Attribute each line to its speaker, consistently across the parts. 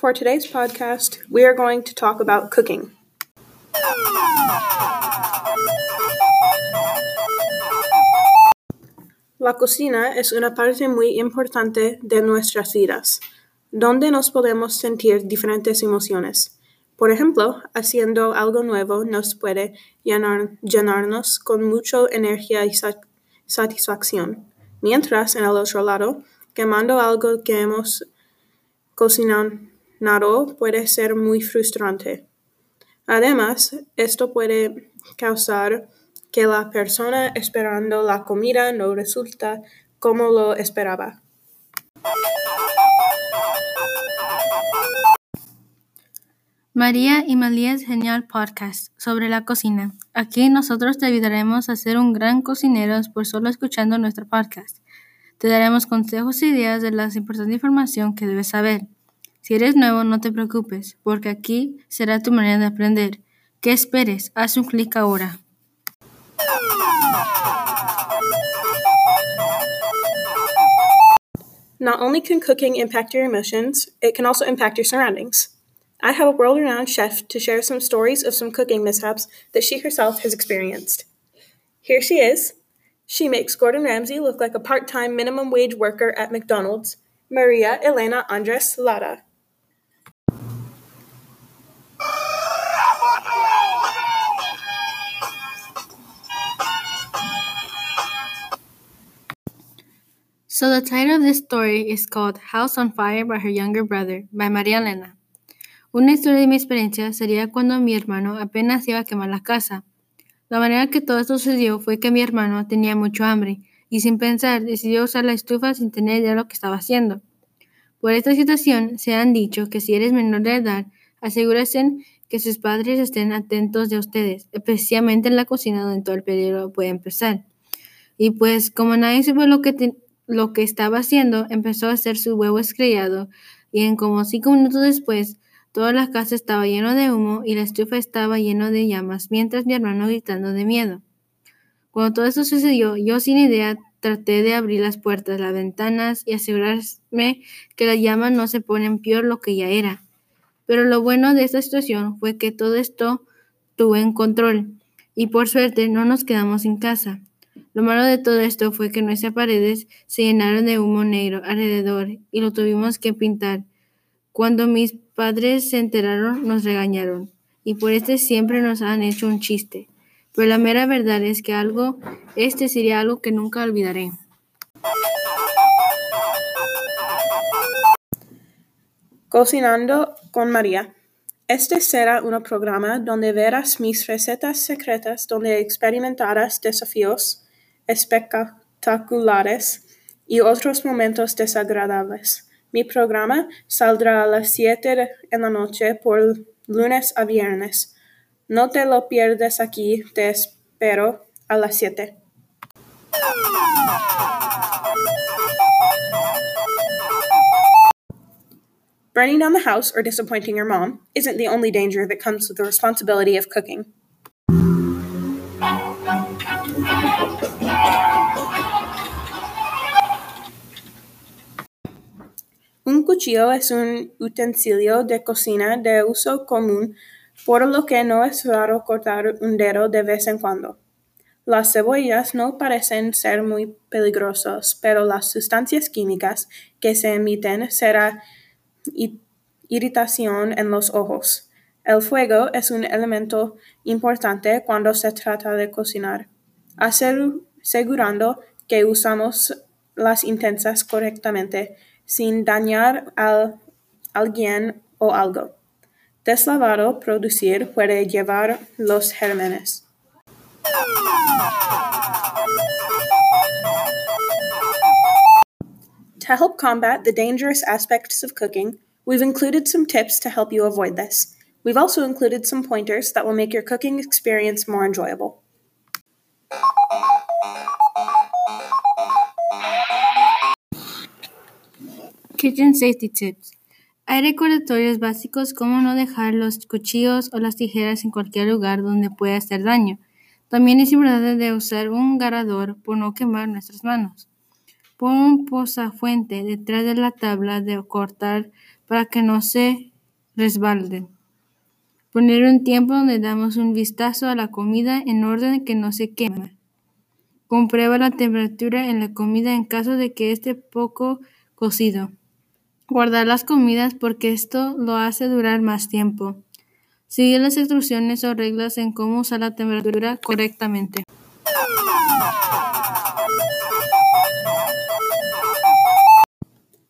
Speaker 1: For today's podcast, we are going to talk about cooking. La cocina es una parte muy importante de nuestras vidas, donde nos podemos sentir diferentes emociones. Por ejemplo, haciendo algo nuevo nos puede llenar- llenarnos con mucha energía y sa- satisfacción, mientras en el otro lado, quemando algo que hemos cocinado puede ser muy frustrante. Además, esto puede causar que la persona esperando la comida no resulta como lo esperaba.
Speaker 2: María y Malías Genial Podcast sobre la cocina. Aquí nosotros te ayudaremos a ser un gran cocinero por solo escuchando nuestro podcast. Te daremos consejos e ideas de la importante información que debes saber. Si eres nuevo, no te preocupes, porque aquí será tu manera de aprender. ¿Qué esperes? Haz un clic ahora.
Speaker 1: Not only can cooking impact your emotions, it can also impact your surroundings. I have a world renowned chef to share some stories of some cooking mishaps that she herself has experienced. Here she is. She makes Gordon Ramsay look like a part time minimum wage worker at McDonald's, Maria Elena Andres Lara.
Speaker 2: So the title of this story is called House on Fire by Her Younger Brother by María Elena. Una historia de mi experiencia sería cuando mi hermano apenas iba a quemar la casa. La manera que todo esto sucedió fue que mi hermano tenía mucho hambre y sin pensar decidió usar la estufa sin tener idea de lo que estaba haciendo. Por esta situación se han dicho que si eres menor de edad, asegúrense que sus padres estén atentos de ustedes, especialmente en la cocina donde todo el peligro puede empezar. Y pues como nadie supo lo que, lo que estaba haciendo, empezó a hacer su huevo estrellado y en como cinco minutos después, toda la casa estaba llena de humo y la estufa estaba llena de llamas, mientras mi hermano gritando de miedo. Cuando todo esto sucedió, yo sin idea traté de abrir las puertas, las ventanas y asegurarme que las llamas no se ponen peor lo que ya era. Pero lo bueno de esta situación fue que todo esto tuve en control y por suerte no nos quedamos en casa. Lo malo de todo esto fue que nuestras paredes se llenaron de humo negro alrededor y lo tuvimos que pintar. Cuando mis padres se enteraron, nos regañaron y por este siempre nos han hecho un chiste. Pero la mera verdad es que algo, este sería algo que nunca olvidaré.
Speaker 1: Cocinando con María. Este será un programa donde verás mis recetas secretas donde experimentarás desafíos espectaculares y otros momentos desagradables. Mi programa saldrá a las 7 de- en la noche por lunes a viernes. No te lo pierdes aquí, te espero a las 7. Burning down the house or disappointing your mom isn't the only danger that comes with the responsibility of cooking. Cuchillo es un utensilio de cocina de uso común, por lo que no es raro cortar un dedo de vez en cuando. Las cebollas no parecen ser muy peligrosas, pero las sustancias químicas que se emiten será irritación en los ojos. El fuego es un elemento importante cuando se trata de cocinar, asegurando que usamos las intensas correctamente sin dañar a alguien o algo. Deslavado producir puede llevar los gérmenes. To help combat the dangerous aspects of cooking, we've included some tips to help you avoid this. We've also included some pointers that will make your cooking experience more enjoyable.
Speaker 2: Kitchen Safety Tips. Hay recordatorios básicos como no dejar los cuchillos o las tijeras en cualquier lugar donde pueda hacer daño. También es importante usar un garador por no quemar nuestras manos. Pon un posafuente detrás de la tabla de cortar para que no se resbalden. Poner un tiempo donde damos un vistazo a la comida en orden que no se quema. Comprueba la temperatura en la comida en caso de que esté poco cocido. Guardar las comidas porque esto lo hace durar más tiempo. Sigue las instrucciones o reglas en cómo usar la temperatura correctamente.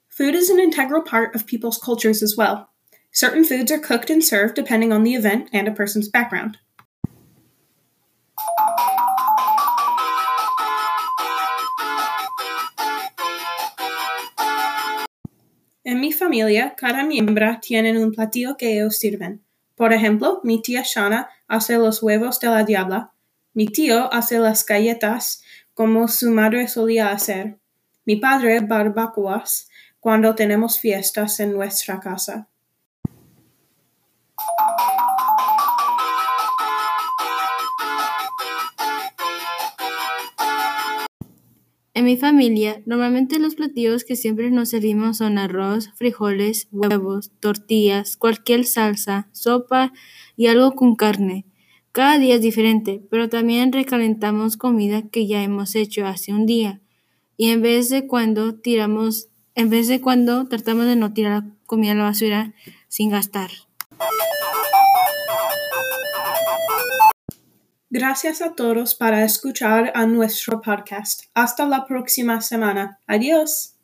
Speaker 1: Food is an integral part of people's cultures as well. Certain foods are cooked and served depending on the event and a person's background. En mi familia, cada miembro tiene un platillo que ellos sirven. Por ejemplo, mi tía Shana hace los huevos de la diabla, mi tío hace las galletas como su madre solía hacer, mi padre barbacoas cuando tenemos fiestas en nuestra casa.
Speaker 2: En mi familia, normalmente los platillos que siempre nos servimos son arroz, frijoles, huevos, tortillas, cualquier salsa, sopa y algo con carne. Cada día es diferente, pero también recalentamos comida que ya hemos hecho hace un día. Y en vez de cuando tiramos, en vez de cuando tratamos de no tirar comida a la basura sin gastar.
Speaker 1: Gracias a todos para escuchar a nuestro podcast. Hasta la próxima semana. Adiós.